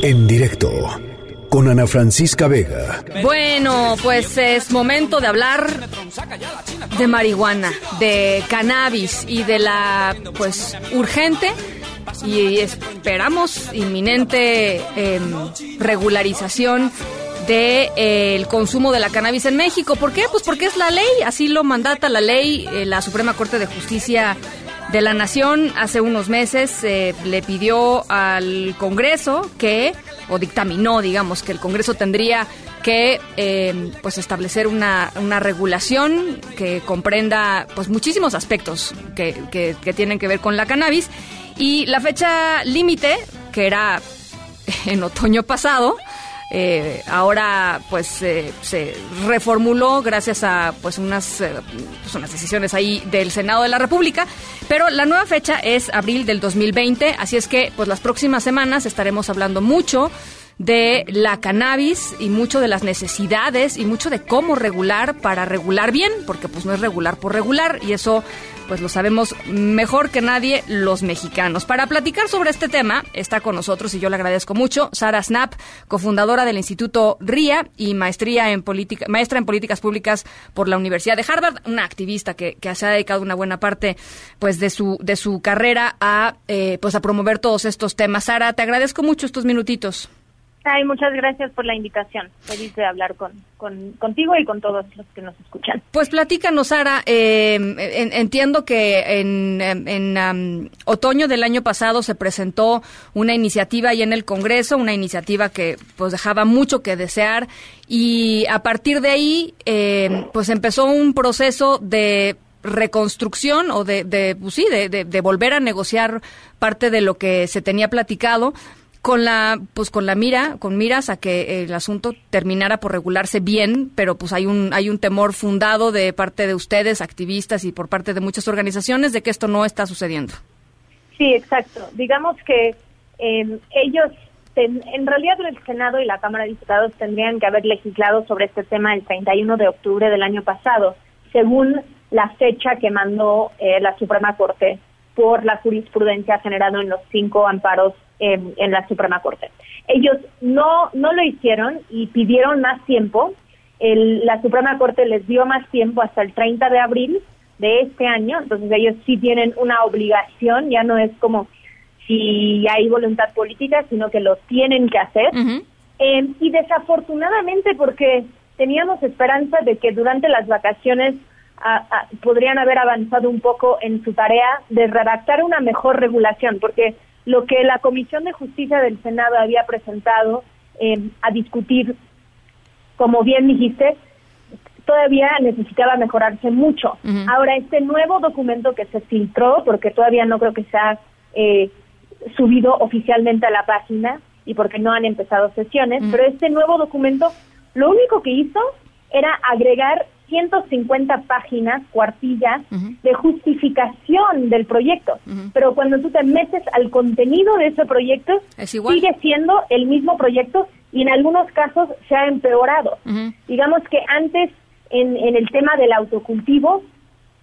En directo con Ana Francisca Vega. Bueno, pues es momento de hablar de marihuana, de cannabis y de la pues urgente y esperamos inminente em, regularización de, eh, consumo de la cannabis en México. ¿Por qué? Pues porque es la ley, así lo mandata la ley, eh, la Suprema Corte de Justicia de la Nación hace unos meses eh, le pidió al Congreso que, o dictaminó, digamos, que el Congreso tendría que eh, pues establecer una, una, regulación que comprenda pues muchísimos aspectos que, que, que tienen que ver con la cannabis. Y la fecha límite que era en otoño pasado eh, ahora pues eh, se reformuló gracias a pues unas, eh, pues, unas decisiones ahí del Senado de la República, pero la nueva fecha es abril del 2020, así es que pues las próximas semanas estaremos hablando mucho de la cannabis y mucho de las necesidades y mucho de cómo regular para regular bien, porque pues no es regular por regular y eso pues lo sabemos mejor que nadie los mexicanos. Para platicar sobre este tema está con nosotros y yo le agradezco mucho Sara Snap, cofundadora del Instituto RIA y maestría en política, maestra en políticas públicas por la Universidad de Harvard, una activista que, que se ha dedicado una buena parte pues de su de su carrera a eh, pues a promover todos estos temas. Sara, te agradezco mucho estos minutitos. Ay, muchas gracias por la invitación. Feliz de hablar con, contigo y con todos los que nos escuchan. Pues platícanos, Sara. Eh, entiendo que en, en otoño del año pasado se presentó una iniciativa ahí en el Congreso, una iniciativa que pues dejaba mucho que desear y a partir de ahí eh, pues empezó un proceso de reconstrucción o de, de pues sí, de volver a negociar parte de lo que se tenía platicado con la pues con la mira con miras a que el asunto terminara por regularse bien pero pues hay un hay un temor fundado de parte de ustedes activistas y por parte de muchas organizaciones de que esto no está sucediendo. Sí exacto. Digamos que eh, ellos en realidad el Senado y la Cámara de Diputados tendrían que haber legislado sobre este tema el 31 de octubre del año pasado según la fecha que mandó eh, la Suprema Corte por la jurisprudencia generada en los cinco amparos en, la Suprema Corte. Ellos no, no lo hicieron y pidieron más tiempo. la Suprema Corte les dio más tiempo hasta el 30 de abril de este año, entonces ellos sí tienen una obligación, ya no es como si hay voluntad política, sino que lo tienen que hacer. Em, y desafortunadamente, porque teníamos esperanza de que durante las vacaciones podrían haber avanzado un poco en su tarea de redactar una mejor regulación, porque lo que la Comisión de Justicia del Senado había presentado eh, a discutir, como bien dijiste, todavía necesitaba mejorarse mucho. Ahora, este nuevo documento que se filtró, porque todavía no creo que se ha eh, subido oficialmente a la página y porque no han empezado sesiones, pero este nuevo documento lo único que hizo era agregar 150 páginas, cuartillas, de justificación del proyecto. Pero cuando tú te metes al contenido de ese proyecto, sigue siendo el mismo proyecto y en algunos casos se ha empeorado. Digamos que antes, en, el tema del autocultivo,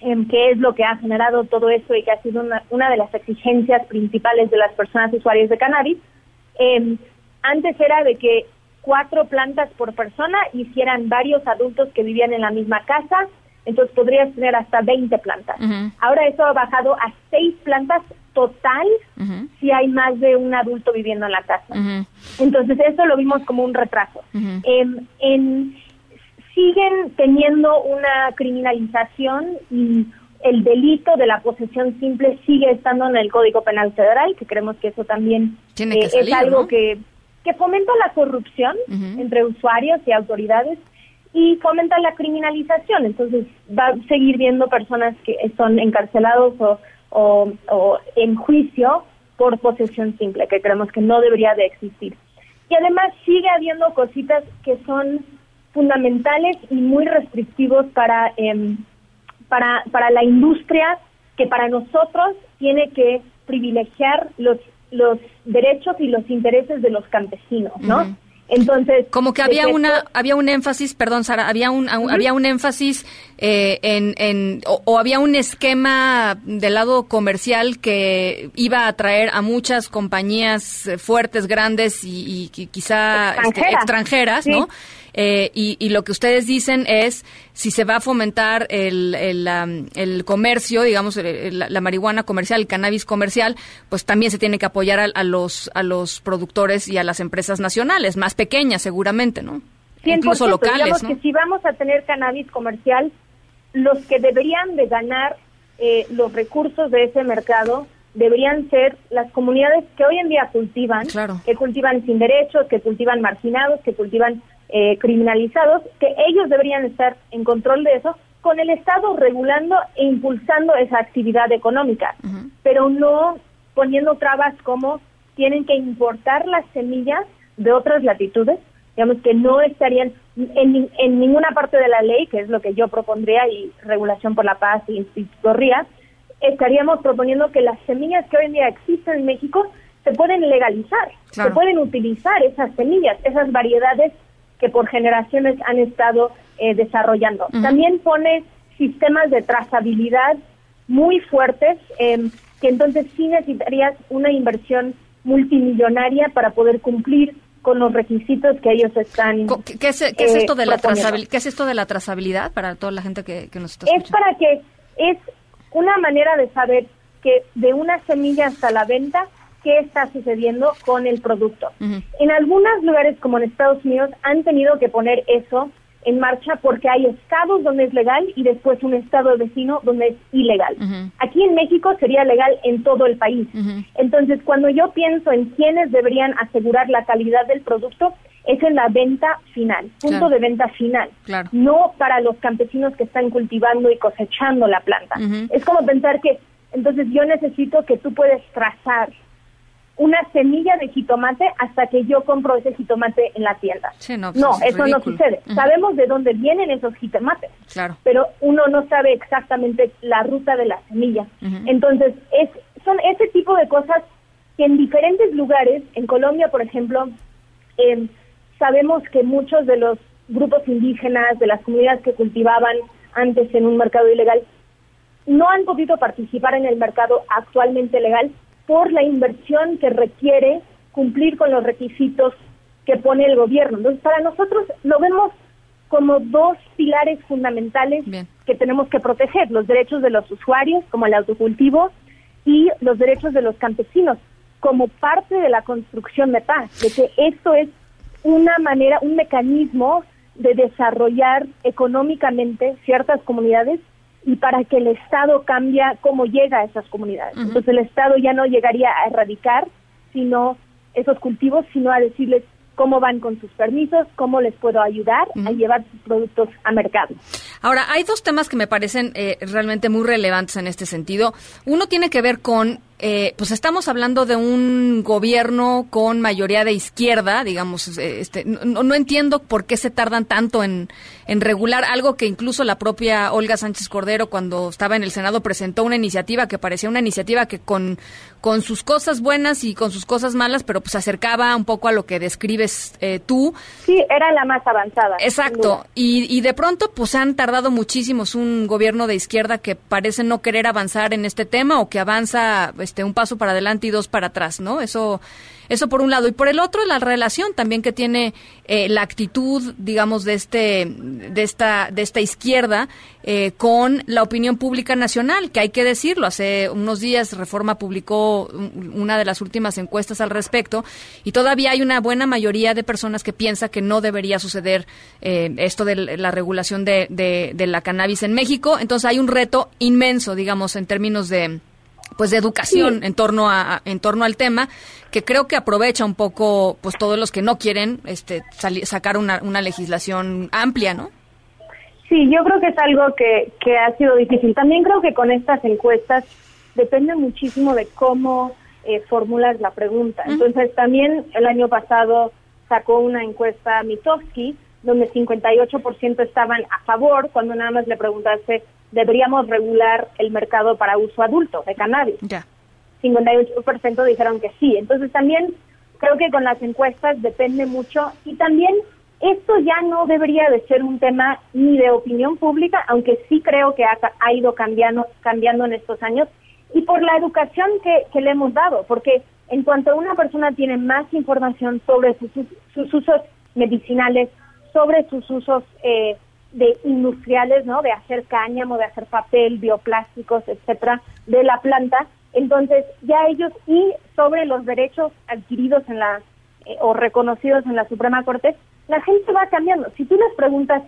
en que es lo que ha generado todo esto y que ha sido una, de las exigencias principales de las personas usuarias de cannabis, em, antes era de que cuatro plantas por persona y si eran varios adultos que vivían en la misma casa, entonces podrías tener hasta 20 plantas. Ahora eso ha bajado a seis plantas total si hay más de un adulto viviendo en la casa. Entonces eso lo vimos como un retraso. Em, en, siguen teniendo una criminalización y el delito de la posesión simple sigue estando en el Código Penal Federal, que creemos que eso también eh, es algo que que fomenta la corrupción entre usuarios y autoridades y fomenta la criminalización. Entonces va a seguir viendo personas que son encarcelados o, o, en juicio por posesión simple, que creemos que no debería de existir. Y además sigue habiendo cositas que son fundamentales y muy restrictivos para, em, para, para la industria, que para nosotros tiene que privilegiar los los derechos y los intereses de los campesinos, ¿no? Entonces, como que había una había un énfasis, perdón Sara, había un había un énfasis eh, en, en o, había un esquema del lado comercial que iba a atraer a muchas compañías eh, fuertes, grandes y, quizá este, extranjeras, ¿no? Eh, y, lo que ustedes dicen es, si se va a fomentar el, el, comercio, digamos, la, marihuana comercial, el cannabis comercial, pues también se tiene que apoyar a, los, a los productores y a las empresas nacionales, más pequeñas seguramente, ¿no? Incluso locales, digamos que si vamos a tener cannabis comercial, los que deberían de ganar eh, los recursos de ese mercado deberían ser las comunidades que hoy en día cultivan, que cultivan sin derechos, que cultivan marginados, que cultivan eh, criminalizados, que ellos deberían estar en control de eso, con el Estado regulando e impulsando esa actividad económica, pero no poniendo trabas como tienen que importar las semillas de otras latitudes, digamos que no estarían en, en ninguna parte de la ley, que es lo que yo propondría, y Regulación por la Paz y Instituto RIA, estaríamos proponiendo que las semillas que hoy en día existen en México se pueden legalizar, se pueden utilizar esas semillas, esas variedades que por generaciones han estado eh, desarrollando. También pone sistemas de trazabilidad muy fuertes, em, que entonces sí necesitarías una inversión multimillonaria para poder cumplir con los requisitos que ellos están. ¿Qué, es, esto de la trazabilidad? ¿Qué es esto de la trazabilidad para toda la gente que, nos está escuchando? Es para que es una manera de saber que de una semilla hasta la venta qué está sucediendo con el producto. En algunos lugares, como en Estados Unidos, han tenido que poner eso en marcha porque hay estados donde es legal y después un estado vecino donde es ilegal. Aquí en México sería legal en todo el país. Entonces, cuando yo pienso en quiénes deberían asegurar la calidad del producto, es en la venta final, punto de venta final, no para los campesinos que están cultivando y cosechando la planta. Es como pensar que entonces yo necesito que tú puedes trazar una semilla de jitomate hasta que yo compro ese jitomate en la tienda. no, pues eso no sucede. Sabemos de dónde vienen esos jitomates, claro. pero uno no sabe exactamente la ruta de la semilla. Entonces, es, son ese tipo de cosas que en diferentes lugares, en Colombia, por ejemplo, em, sabemos que muchos de los grupos indígenas, de las comunidades que cultivaban antes en un mercado ilegal, no han podido participar en el mercado actualmente legal por la inversión que requiere cumplir con los requisitos que pone el gobierno. Entonces, para nosotros lo vemos como dos pilares fundamentales que tenemos que proteger, los derechos de los usuarios, como el autocultivo, y los derechos de los campesinos, como parte de la construcción de paz, de que esto es una manera, un mecanismo de desarrollar económicamente ciertas comunidades y para que el Estado cambie cómo llega a esas comunidades. Entonces el Estado ya no llegaría a erradicar sino esos cultivos, sino a decirles cómo van con sus permisos, cómo les puedo ayudar a llevar sus productos a mercado. Ahora, hay dos temas que me parecen eh, realmente muy relevantes en este sentido. Uno tiene que ver con eh, pues estamos hablando de un gobierno con mayoría de izquierda, digamos, eh, este, no, entiendo por qué se tardan tanto en, en, regular algo que incluso la propia Olga Sánchez Cordero cuando estaba en el Senado presentó una iniciativa que parecía una iniciativa que con, con sus cosas buenas y con sus cosas malas, pero pues acercaba un poco a lo que describes eh, tú. Sí, era la más avanzada. Exacto, y, y de pronto pues han tardado muchísimo, es un gobierno de izquierda que parece no querer avanzar en este tema o que avanza este, un paso para adelante y dos para atrás, ¿no? Eso, eso por un lado. Y por el otro, la relación también que tiene eh, la actitud, digamos, de, este, de, esta, de esta izquierda eh, con la opinión pública nacional, que hay que decirlo. Hace unos días Reforma publicó una de las últimas encuestas al respecto y todavía hay una buena mayoría de personas que piensa que no debería suceder eh, esto de la regulación de, de la cannabis en México. Entonces hay un reto inmenso, digamos, en términos de pues de educación en torno a en torno al tema que creo que aprovecha un poco pues todos los que no quieren este sacar una, una legislación amplia no sí yo creo que es algo que, que ha sido difícil. También creo que con estas encuestas depende muchísimo de cómo eh, formulas la pregunta. Entonces también el año pasado sacó una encuesta Mitofsky donde 58% estaban a favor cuando nada más le preguntaste deberíamos regular el mercado para uso adulto de cannabis. Ya. 58% dijeron que sí. Entonces también creo que con las encuestas depende mucho y también esto ya no debería de ser un tema ni de opinión pública, aunque sí creo que ha, ido cambiando, cambiando en estos años, y por la educación que, que, le hemos dado, porque en cuanto una persona tiene más información sobre sus, sus usos medicinales, sobre sus usos eh, de industriales, ¿no? De hacer cáñamo, de hacer papel, bioplásticos, etcétera, de la planta. Entonces, ya ellos y sobre los derechos adquiridos en la eh, o reconocidos en la Suprema Corte, la gente va cambiando. Si tú les preguntas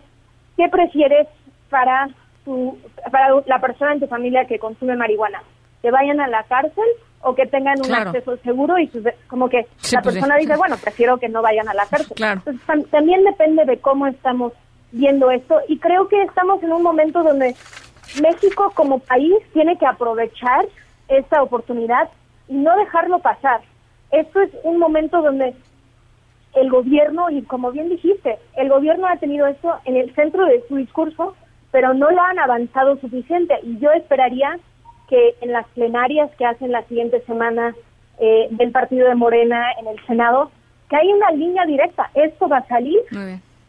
qué prefieres para tu para la persona en tu familia que consume marihuana, que vayan a la cárcel o que tengan un acceso seguro y como que la pues persona dice, bueno, prefiero que no vayan a la cárcel. Entonces, también depende de cómo estamos viendo esto y creo que estamos en un momento donde México como país tiene que aprovechar esta oportunidad y no dejarlo pasar. Esto es un momento donde el gobierno, y como bien dijiste, el gobierno ha tenido esto en el centro de su discurso, pero no lo han avanzado suficiente y yo esperaría que en las plenarias que hacen la siguiente semana eh, del partido de Morena en el Senado, que hay una línea directa. Esto va a salir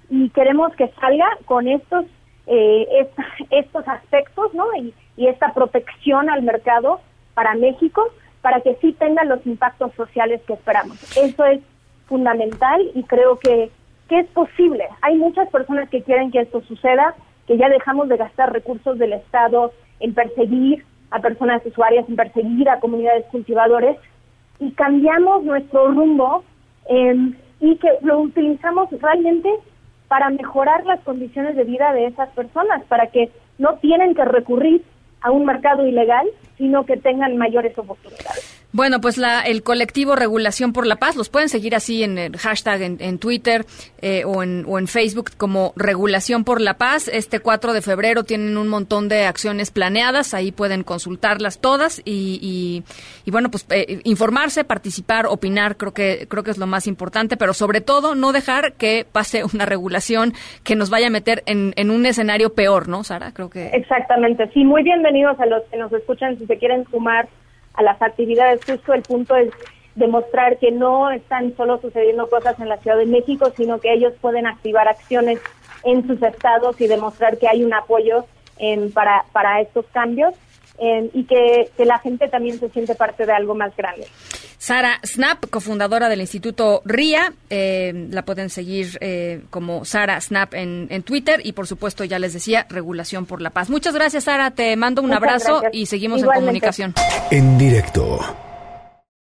y queremos que salga con estos eh, estos aspectos, ¿no? Y, esta protección al mercado para México, para que sí tengan los impactos sociales que esperamos. Eso es fundamental y creo que, que es posible. Hay muchas personas que quieren que esto suceda, que ya dejamos de gastar recursos del Estado en perseguir a personas usuarias, en perseguir a comunidades cultivadores y cambiamos nuestro rumbo em, y que lo utilizamos realmente para mejorar las condiciones de vida de esas personas, para que no tienen que recurrir a un mercado ilegal, sino que tengan mayores oportunidades. Bueno, pues la, el colectivo Regulación por la Paz, los pueden seguir así en el hashtag en, Twitter eh, o, en, o en Facebook como Regulación por la Paz. Este 4 de febrero tienen un montón de acciones planeadas, ahí pueden consultarlas todas y, y, bueno, pues eh, informarse, participar, opinar, creo que, creo que es lo más importante, pero sobre todo no dejar que pase una regulación que nos vaya a meter en, en un escenario peor, ¿no, Sara? Creo que... Exactamente, sí, muy bienvenidos a los que nos escuchan, si se quieren sumar a las actividades. Justo el punto es demostrar que no están solo sucediendo cosas en la Ciudad de México, sino que ellos pueden activar acciones en sus estados y demostrar que hay un apoyo para, para estos cambios y que, la gente también se siente parte de algo más grande. Sara Snap, cofundadora del Instituto RIA, eh, la pueden seguir eh, como Sara Snap en, en, Twitter y por supuesto ya les decía, Regulación por la Paz. Muchas gracias Sara, te mando un abrazo y seguimos en comunicación. En directo.